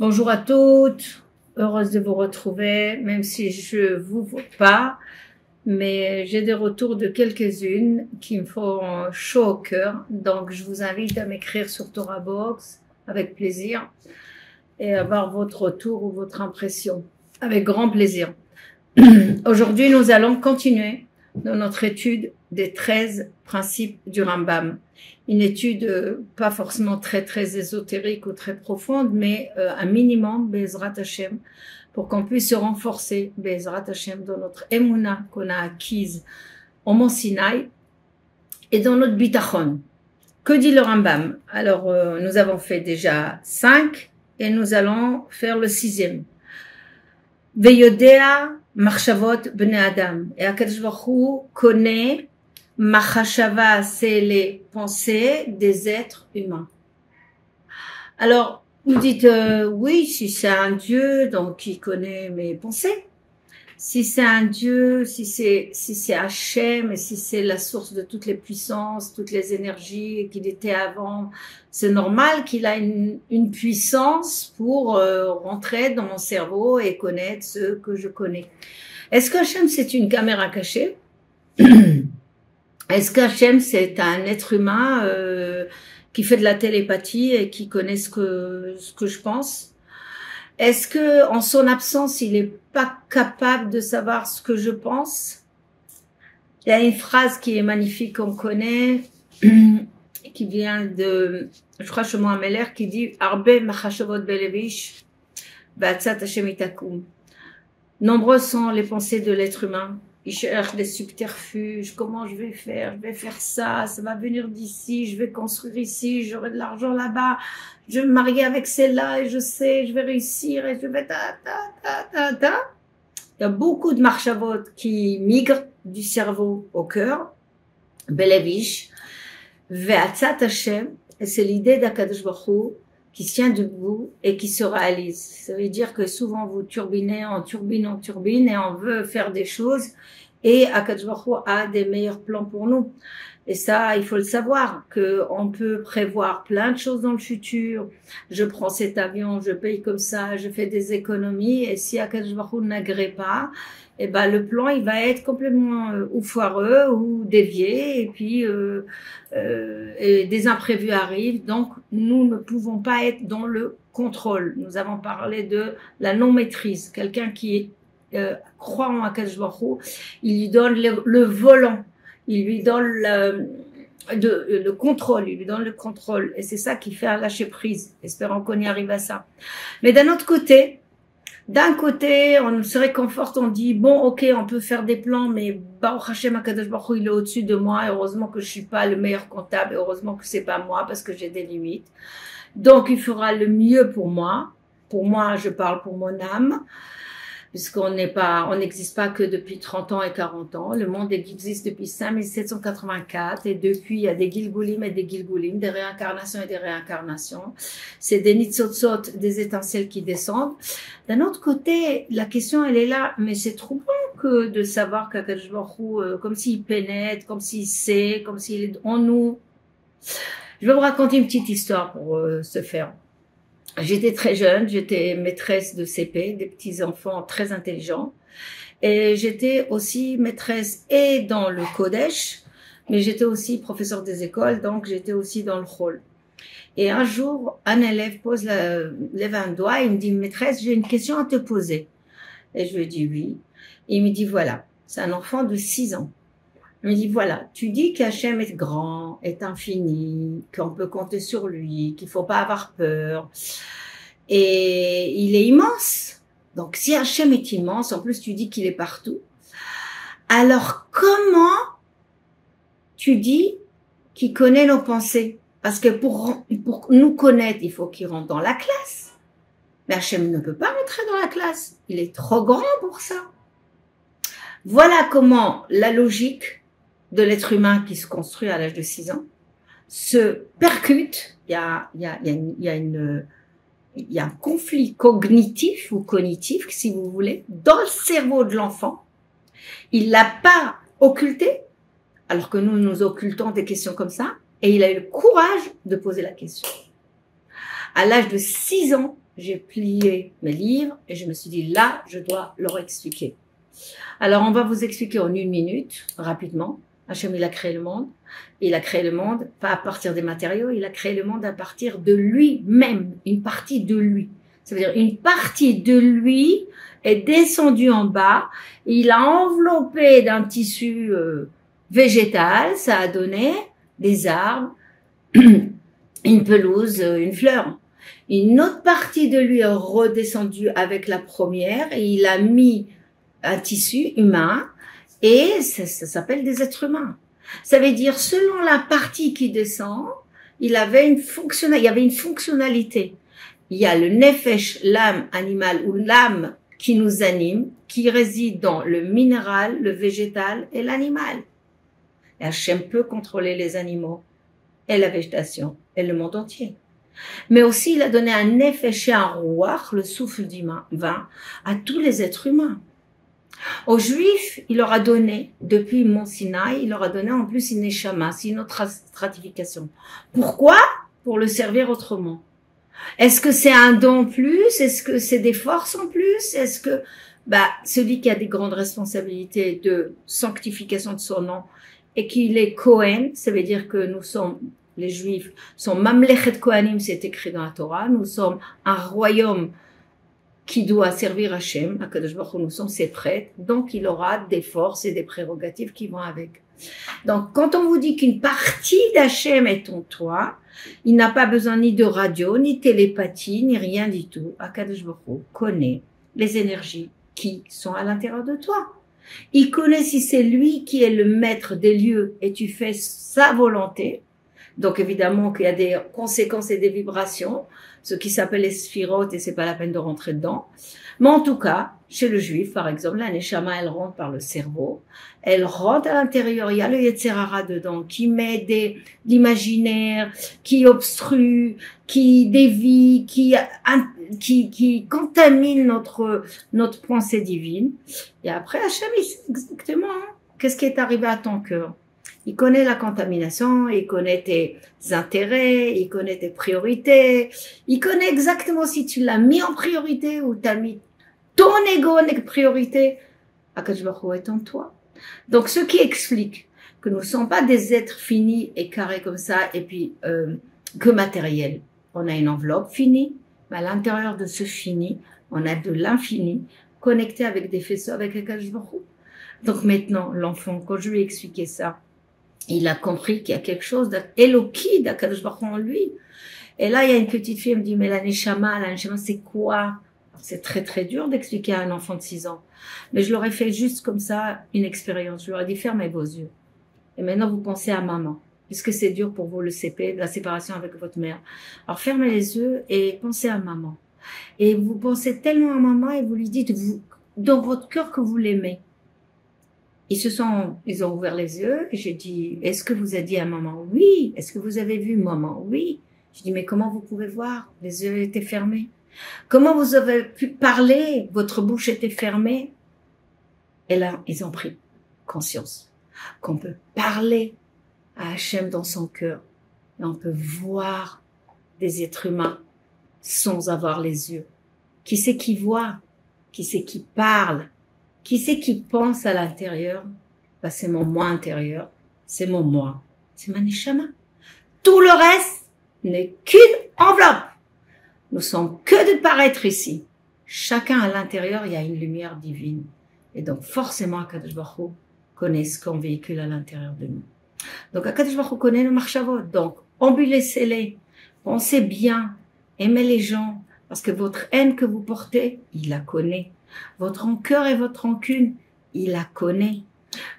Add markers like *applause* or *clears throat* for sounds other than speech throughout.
Bonjour à toutes, heureuse de vous retrouver, même si je vous vois pas, mais j'ai des retours de quelques-unes qui me font chaud au cœur. Donc, je vous invite à m'écrire sur Torah Box avec plaisir et avoir votre retour ou votre impression avec grand plaisir. *clears throat* Aujourd'hui, nous allons continuer dans notre étude des 13 principes du Rambam. Une étude euh, pas forcément très très ésotérique ou très profonde, mais euh, un minimum Bezrat Hashem pour qu'on puisse se renforcer Bezrat Hashem dans notre emuna qu'on a acquise au Mont Sinaï et dans notre bitachon. Que dit le Rambam? Alors euh, nous avons fait déjà cinq et nous allons faire le sixième. Veyodea Marchavot Bene Adam. Et Akadosh Baruch connaît Machashava, c'est les pensées des êtres humains. Alors, vous dites, euh, oui, si c'est un Dieu, donc il connaît mes pensées. Si c'est un Dieu, si c'est si c'est Hachem, et si c'est la source de toutes les puissances, toutes les énergies qu'il était avant, c'est normal qu'il a une, une, puissance pour euh, rentrer dans mon cerveau et connaître ce que je connais. Est-ce que Hachem c'est une caméra cachée? *clears throat* Est-ce qu'Hachem, c'est un être humain euh, qui fait de la télépathie et qui connaît ce que, ce que je pense? Est-ce que en son absence, il n'est pas capable de savoir ce que je pense? Il y a une phrase qui est magnifique qu'on connaît, *clears throat* qui vient de, je crois, moi Meller, qui dit « Arbe machashavot belevish, Nombreuses sont les pensées de l'être humain il cherche des subterfuges. Comment je vais faire? Je vais faire ça. Ça va venir d'ici. Je vais construire ici. J'aurai de l'argent là-bas. Je vais me marier avec celle-là et je sais, je vais réussir et je vais ta ta ta ta ta. Il y a beaucoup de marchavot qui migrent du cerveau au cœur. Belevish. Ve'atzat Hashem. Et c'est l'idée d'Akadosh Baruch qui tient debout et qui se réalise. Ça veut dire que souvent vous turbinez en turbine en turbine et on veut faire des choses et Akadosh a des meilleurs plans pour nous. Et ça, il faut le savoir, que on peut prévoir plein de choses dans le futur. Je prends cet avion, je paye comme ça, je fais des économies. Et si Akadosh n'agrée pas, eh ben le plan il va être complètement euh, ou foireux ou dévié et puis euh, euh, des imprévus arrivent donc nous ne pouvons pas être dans le contrôle nous avons parlé de la non maîtrise quelqu'un qui euh, croit en Akash il lui donne le, volant il lui donne le, le contrôle, il lui donne le contrôle. Et c'est ça qui fait un lâcher prise. Espérons qu'on y arrive à ça. Mais d'un autre côté, d'un côté, on se réconforte, on dit bon, ok, on peut faire des plans, mais Baruch Hashem Akadosh Baruch il est au-dessus de moi. heureusement que je suis pas le meilleur comptable. heureusement que c'est pas moi parce que j'ai des limites. Donc, il fera le mieux pour moi. Pour moi, je parle pour mon âme puisqu'on n'est pas, on n'existe pas que depuis 30 ans et 40 ans. Le monde existe depuis 5784 et depuis il y a des Gilgulim et des Gilgulim, des réincarnations et des réincarnations. C'est des Nitzotzot, des étincelles qui descendent. D'un autre côté, la question elle est là, mais c'est troublant que de savoir qu'Akadosh euh, comme s'il pénètre, comme s'il sait, comme s'il est en nous. Je vais vous raconter une petite histoire pour euh, se faire. J'étais très jeune, j'étais maîtresse de CP, des petits enfants très intelligents. Et j'étais aussi maîtresse et dans le Kodesh, mais j'étais aussi professeur des écoles, donc j'étais aussi dans le rôle. Et un jour, un élève pose la, lève un doigt et il me dit, maîtresse, j'ai une question à te poser. Et je lui dis oui. il me dit, voilà, c'est un enfant de 6 ans. Il me dit, voilà, tu dis qu'Hachem est grand, est infini, qu'on peut compter sur lui, qu'il faut pas avoir peur. Et il est immense. Donc, si Hachem est immense, en plus tu dis qu'il est partout. Alors, comment tu dis qu'il connaît nos pensées? Parce que pour, pour nous connaître, il faut qu'il rentre dans la classe. Mais Hachem ne peut pas rentrer dans la classe. Il est trop grand pour ça. Voilà comment la logique de l'être humain qui se construit à l'âge de 6 ans se percute. Il y a, il y a, il y a, une, il y a un conflit cognitif ou cognitif, si vous voulez, dans le cerveau de l'enfant. Il l'a pas occulté, alors que nous nous occultons des questions comme ça, et il a eu le courage de poser la question. À l'âge de 6 ans, j'ai plié mes livres et je me suis dit, là, je dois leur expliquer. Alors, on va vous expliquer en une minute, rapidement. Hachem, il a créé le monde. Il a créé le monde, pas à partir des matériaux, il a créé le monde à partir de lui-même, une partie de lui. Ça veut dire une partie de lui est descendue en bas, il a enveloppé d'un tissu euh, végétal, ça a donné des arbres, *clears throat* une pelouse, euh, une fleur. Une autre partie de lui est redescendue avec la première et il a mis un tissu humain et ça, s'appelle des êtres humains. Ça veut dire selon la partie qui descend, il avait une fonction, il y avait une fonctionnalité. Il y a le nefesh, l'âme animale ou l'âme qui nous anime, qui réside dans le minéral, le végétal et l'animal. Et Hachem peut contrôler les animaux et la végétation et le monde entier. Mais aussi, il a donné un nefesh et un roi, le souffle divin, à tous les êtres humains. Aux Juifs, il leur a donné, depuis Mont Sinaï, il leur a donné en plus une neshama, c'est une autre stratification. Pourquoi? Pour le servir autrement. Est-ce que c'est un don en plus? Est-ce que c'est des forces en plus? Est-ce que bah, celui qui a des grandes responsabilités de sanctification de son nom et qu'il est Cohen, ça veut dire que nous sommes les Juifs sont Mamlechet Kohanim, c'est écrit dans la Torah. Nous sommes un royaume qui doit servir Hachem, à Kadosh Baruch nous sommes ses prêtres, donc il aura des forces et des prérogatives qui vont avec. Donc, quand on vous dit qu'une partie d'Hachem est en toi, il n'a pas besoin ni de radio, ni télépathie, ni rien du tout. Akadosh Baruch connaît les énergies qui sont à l'intérieur de toi. Il connaît si c'est lui qui est le maître des lieux et tu fais sa volonté. Donc évidemment qu'il y a des conséquences et des vibrations ce qui s'appelle les sphirotes et c'est pas la peine de rentrer dedans. Mais en tout cas, chez le juif, par exemple, la neshama, elle rentre par le cerveau, elle rentre à l'intérieur, il y a le yetzerara dedans, qui met des, l'imaginaire, qui obstrue, qui dévie, qui, qui, qui contamine notre, notre pensée divine. Et après, Hachem, exactement hein, qu'est-ce qui est arrivé à ton cœur. Il connaît la contamination, il connaît tes intérêts, il connaît tes priorités, il connaît exactement si tu l'as mis en priorité ou tu as mis ton ego en priorité. Akash est en toi. Donc, ce qui explique que nous ne sommes pas des êtres finis et carrés comme ça et puis euh, que matériels. On a une enveloppe finie, mais à l'intérieur de ce fini, on a de l'infini connecté avec des faisceaux, avec Akash Donc maintenant, l'enfant, quand je lui ai expliqué ça, il a compris qu'il y a quelque chose d'Eloki, d'Akadosh Baruch en lui. Et là, il y a une petite fille, elle me dit, mais la Neshama, la Neshama, c'est quoi? C'est très très dur d'expliquer à un enfant de 6 ans. Mais je leur ai fait juste comme ça une expérience. Je leur ai dit, fermez vos yeux. Et maintenant, vous pensez à maman. Puisque c'est dur pour vous le CP, la séparation avec votre mère. Alors fermez les yeux et pensez à maman. Et vous pensez tellement à maman et vous lui dites, vous, dans votre cœur que vous l'aimez. Ils se sont, ils ont ouvert les yeux et j'ai dit, est-ce que vous avez dit à maman oui? Est-ce que vous avez vu maman? Oui? Je dis, mais comment vous pouvez voir? Les yeux étaient fermés. Comment vous avez pu parler? Votre bouche était fermée. Et là, ils ont pris conscience qu'on peut parler à Hachem dans son cœur et on peut voir des êtres humains sans avoir les yeux. Qui c'est qui voit? Qui c'est qui parle? Qui c'est qui pense à l'intérieur? Bah, C'est mon moi intérieur, c'est mon moi, c'est ma neshama. Tout le reste n'est qu'une enveloppe. Nous sommes que de paraître ici. Chacun à l'intérieur, il y a une lumière divine. Et donc forcément, Akadosh Baruch connaît ce qu'on véhicule à l'intérieur de nous. Donc Akadosh Baruch connaît le marchavot. Donc, embellissez-les, pensez bien, aimez les gens, parce que votre haine que vous portez, il la connaît. Votre rancœur et votre rancune, il la connaît.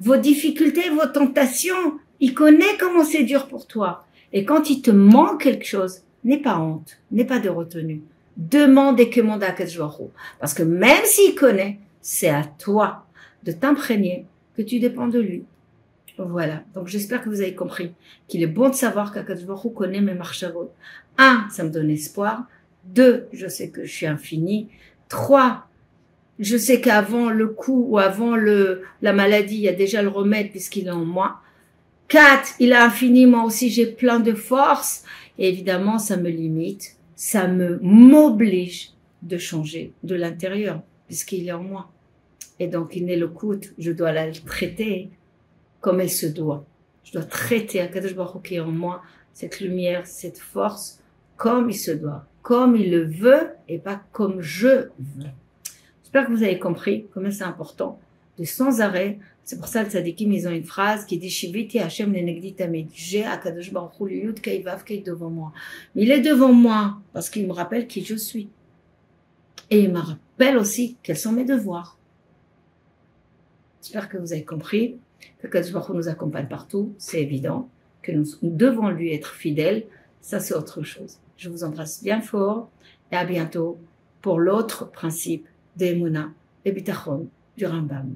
Vos difficultés, vos tentations, il connaît comment c'est dur pour toi. Et quand il te manque quelque chose, n'aie pas honte, n'aie pas de retenue. Demande et commande à Parce que même s'il connaît, c'est à toi de t'imprégner que tu dépends de lui. Voilà. Donc j'espère que vous avez compris qu'il est bon de savoir qu'Akadjwaru connaît mes marchavot. Un, ça me donne espoir. Deux, je sais que je suis infini. Trois, je sais qu'avant le coup ou avant le, la maladie, il y a déjà le remède puisqu'il est en moi. Quatre, il a infini, moi aussi j'ai plein de force. Et évidemment, ça me limite. ça me m'oblige de changer de l'intérieur, puisqu'il est en moi. Et donc, il n'est le coûte, je dois la traiter comme elle se doit. Je dois traiter Akadosh Baruch qui est en moi, cette lumière, cette force, comme il se doit, comme il le veut et pas comme je veux. J'espère que vous avez compris combien c'est important de sans arrêt. C'est pour ça, le tzadikim, ils ont une phrase qui dit Shiviti Hashem. J'ai Akadosh Baruch kaivav devant moi. Il est devant moi parce qu'il me rappelle qui je suis. Et il me rappelle aussi quels sont mes devoirs. J'espère que vous avez compris que Akadosh Baruch nous accompagne partout. C'est évident que nous, devons lui être fidèles. Ça, c'est autre chose. Je vous embrasse bien fort et à bientôt pour l'autre principe d'Emuna et Bitachon du Rambam.